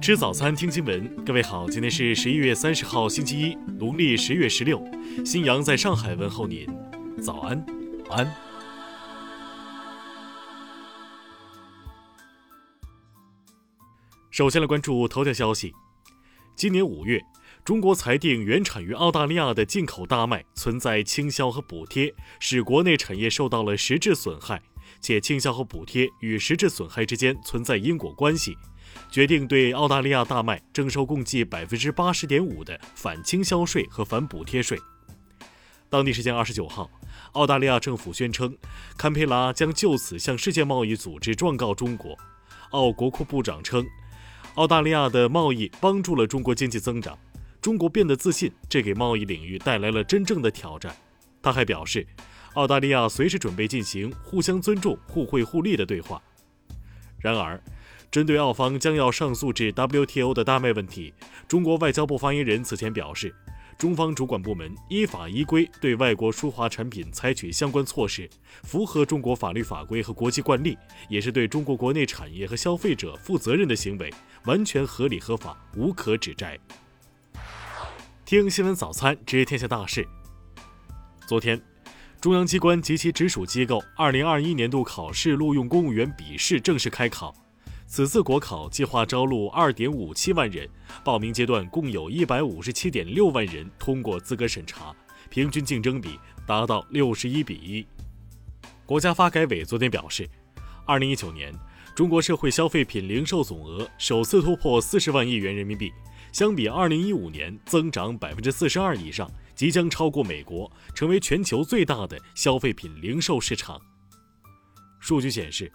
吃早餐，听新闻。各位好，今天是十一月三十号，星期一，农历十月十六。新阳在上海问候您，早安，安。首先来关注头条消息。今年五月，中国裁定原产于澳大利亚的进口大麦存在倾销和补贴，使国内产业受到了实质损害，且倾销和补贴与实质损害之间存在因果关系。决定对澳大利亚大麦征收共计百分之八十点五的反倾销税和反补贴税。当地时间二十九号，澳大利亚政府宣称，堪培拉将就此向世界贸易组织状告中国。澳国库部长称，澳大利亚的贸易帮助了中国经济增长，中国变得自信，这给贸易领域带来了真正的挑战。他还表示，澳大利亚随时准备进行互相尊重、互惠互利的对话。然而，针对澳方将要上诉至 WTO 的大麦问题，中国外交部发言人此前表示，中方主管部门依法依规对外国输华产品采取相关措施，符合中国法律法规和国际惯例，也是对中国国内产业和消费者负责任的行为，完全合理合法，无可指摘。听新闻早餐知天下大事。昨天，中央机关及其直属机构2021年度考试录用公务员笔试正式开考。此次国考计划招录二点五七万人，报名阶段共有一百五十七点六万人通过资格审查，平均竞争比达到六十一比一。国家发改委昨天表示，二零一九年中国社会消费品零售总额首次突破四十万亿元人民币，相比二零一五年增长百分之四十二以上，即将超过美国，成为全球最大的消费品零售市场。数据显示，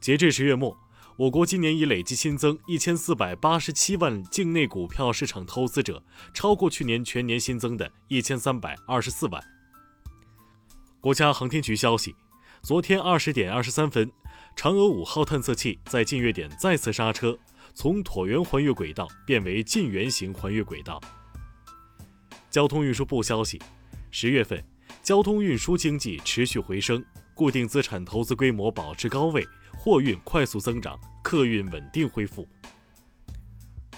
截至十月末。我国今年已累计新增一千四百八十七万境内股票市场投资者，超过去年全年新增的一千三百二十四万。国家航天局消息，昨天二十点二十三分，嫦娥五号探测器在近月点再次刹车，从椭圆环月轨道变为近圆形环月轨道。交通运输部消息，十月份，交通运输经济持续回升，固定资产投资规模保持高位。货运快速增长，客运稳定恢复。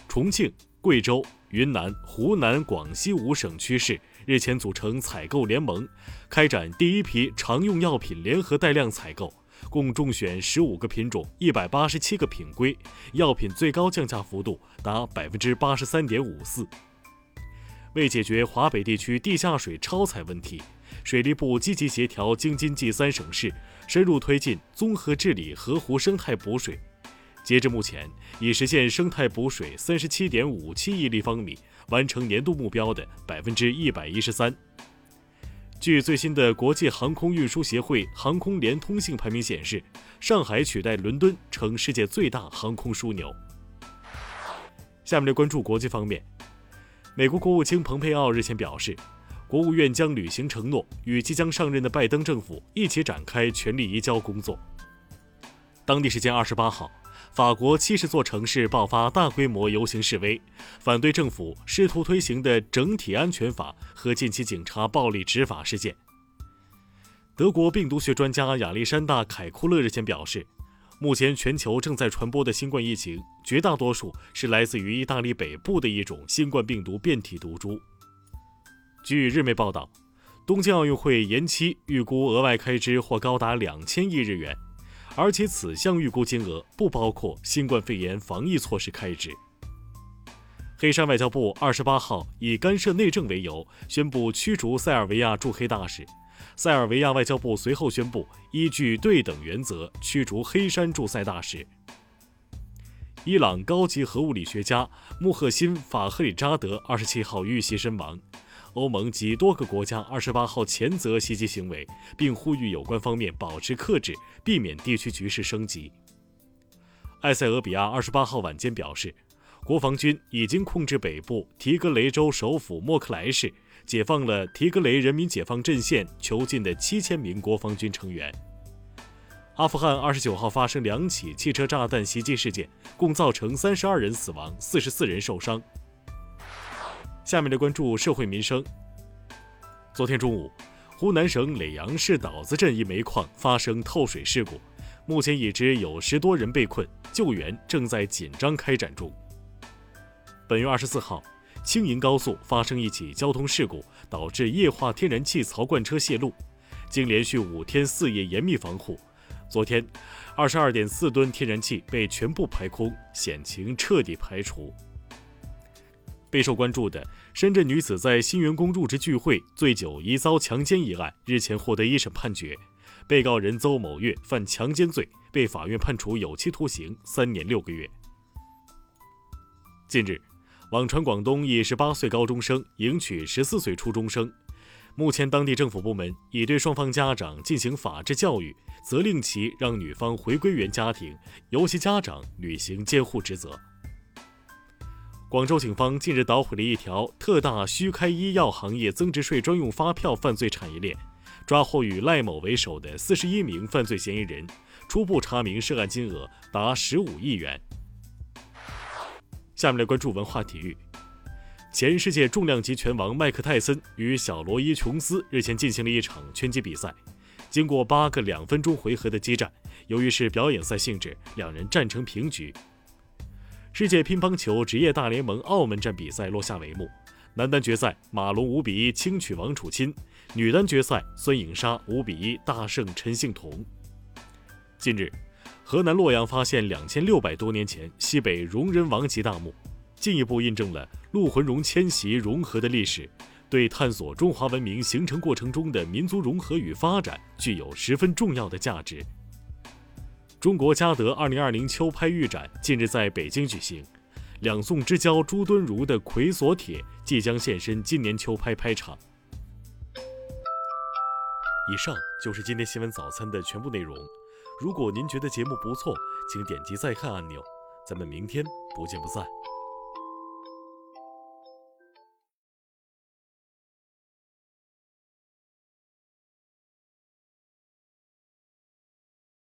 重庆、贵州、云南、湖南、广西五省区市日前组成采购联盟，开展第一批常用药品联合带量采购，共中选十五个品种、一百八十七个品规，药品最高降价幅度达百分之八十三点五四。为解决华北地区地下水超采问题，水利部积极协调京津冀三省市。深入推进综合治理河湖生态补水，截至目前，已实现生态补水三十七点五七亿立方米，完成年度目标的百分之一百一十三。据最新的国际航空运输协会航空联通性排名显示，上海取代伦敦成世界最大航空枢纽。下面来关注国际方面，美国国务卿蓬佩奥日前表示。国务院将履行承诺，与即将上任的拜登政府一起展开权力移交工作。当地时间二十八号，法国七十座城市爆发大规模游行示威，反对政府试图推行的整体安全法和近期警察暴力执法事件。德国病毒学专家亚历山大·凯库勒日前表示，目前全球正在传播的新冠疫情，绝大多数是来自于意大利北部的一种新冠病毒变体毒株。据日媒报道，东京奥运会延期，预估额外开支或高达两千亿日元，而且此项预估金额不包括新冠肺炎防疫措施开支。黑山外交部二十八号以干涉内政为由，宣布驱逐塞尔维亚驻黑大使。塞尔维亚外交部随后宣布，依据对等原则驱逐黑山驻塞大使。伊朗高级核物理学家穆赫辛·法赫里扎德二十七号遇袭身亡。欧盟及多个国家二十八号谴责袭击行为，并呼吁有关方面保持克制，避免地区局势升级。埃塞俄比亚二十八号晚间表示，国防军已经控制北部提格雷州首府莫克莱市，解放了提格雷人民解放阵线囚禁的七千名国防军成员。阿富汗二十九号发生两起汽车炸弹袭击事件，共造成三十二人死亡，四十四人受伤。下面来关注社会民生。昨天中午，湖南省耒阳市岛子镇一煤矿发生透水事故，目前已知有十多人被困，救援正在紧张开展中。本月二十四号，青银高速发生一起交通事故，导致液化天然气槽罐车泄露。经连续五天四夜严密防护，昨天，二十二点四吨天然气被全部排空，险情彻底排除。备受关注的深圳女子在新员工入职聚会醉酒疑遭强奸一案，日前获得一审判决，被告人邹某月犯强奸罪，被法院判处有期徒刑三年六个月。近日，网传广东一十八岁高中生迎娶十四岁初中生，目前当地政府部门已对双方家长进行法制教育，责令其让女方回归原家庭，由其家长履行监护职责。广州警方近日捣毁了一条特大虚开医药行业增值税专用发票犯罪产业链，抓获以赖某为首的四十一名犯罪嫌疑人，初步查明涉案金额达十五亿元。下面来关注文化体育。前世界重量级拳王麦克泰森与小罗伊琼斯日前进行了一场拳击比赛，经过八个两分钟回合的激战，由于是表演赛性质，两人战成平局。世界乒乓球职业大联盟澳门站比赛落下帷幕，男单决赛马龙五比一轻取王楚钦，女单决赛孙颖莎五比一大胜陈幸同。近日。河南洛阳发现两千六百多年前西北戎人王级大墓，进一步印证了陆浑戎迁徙融合的历史，对探索中华文明形成过程中的民族融合与发展具有十分重要的价值。中国嘉德二零二零秋拍预展近日在北京举行，两宋之交朱敦儒的《魁锁帖》即将现身今年秋拍拍场。以上就是今天新闻早餐的全部内容。如果您觉得节目不错，请点击再看按钮。咱们明天不见不散。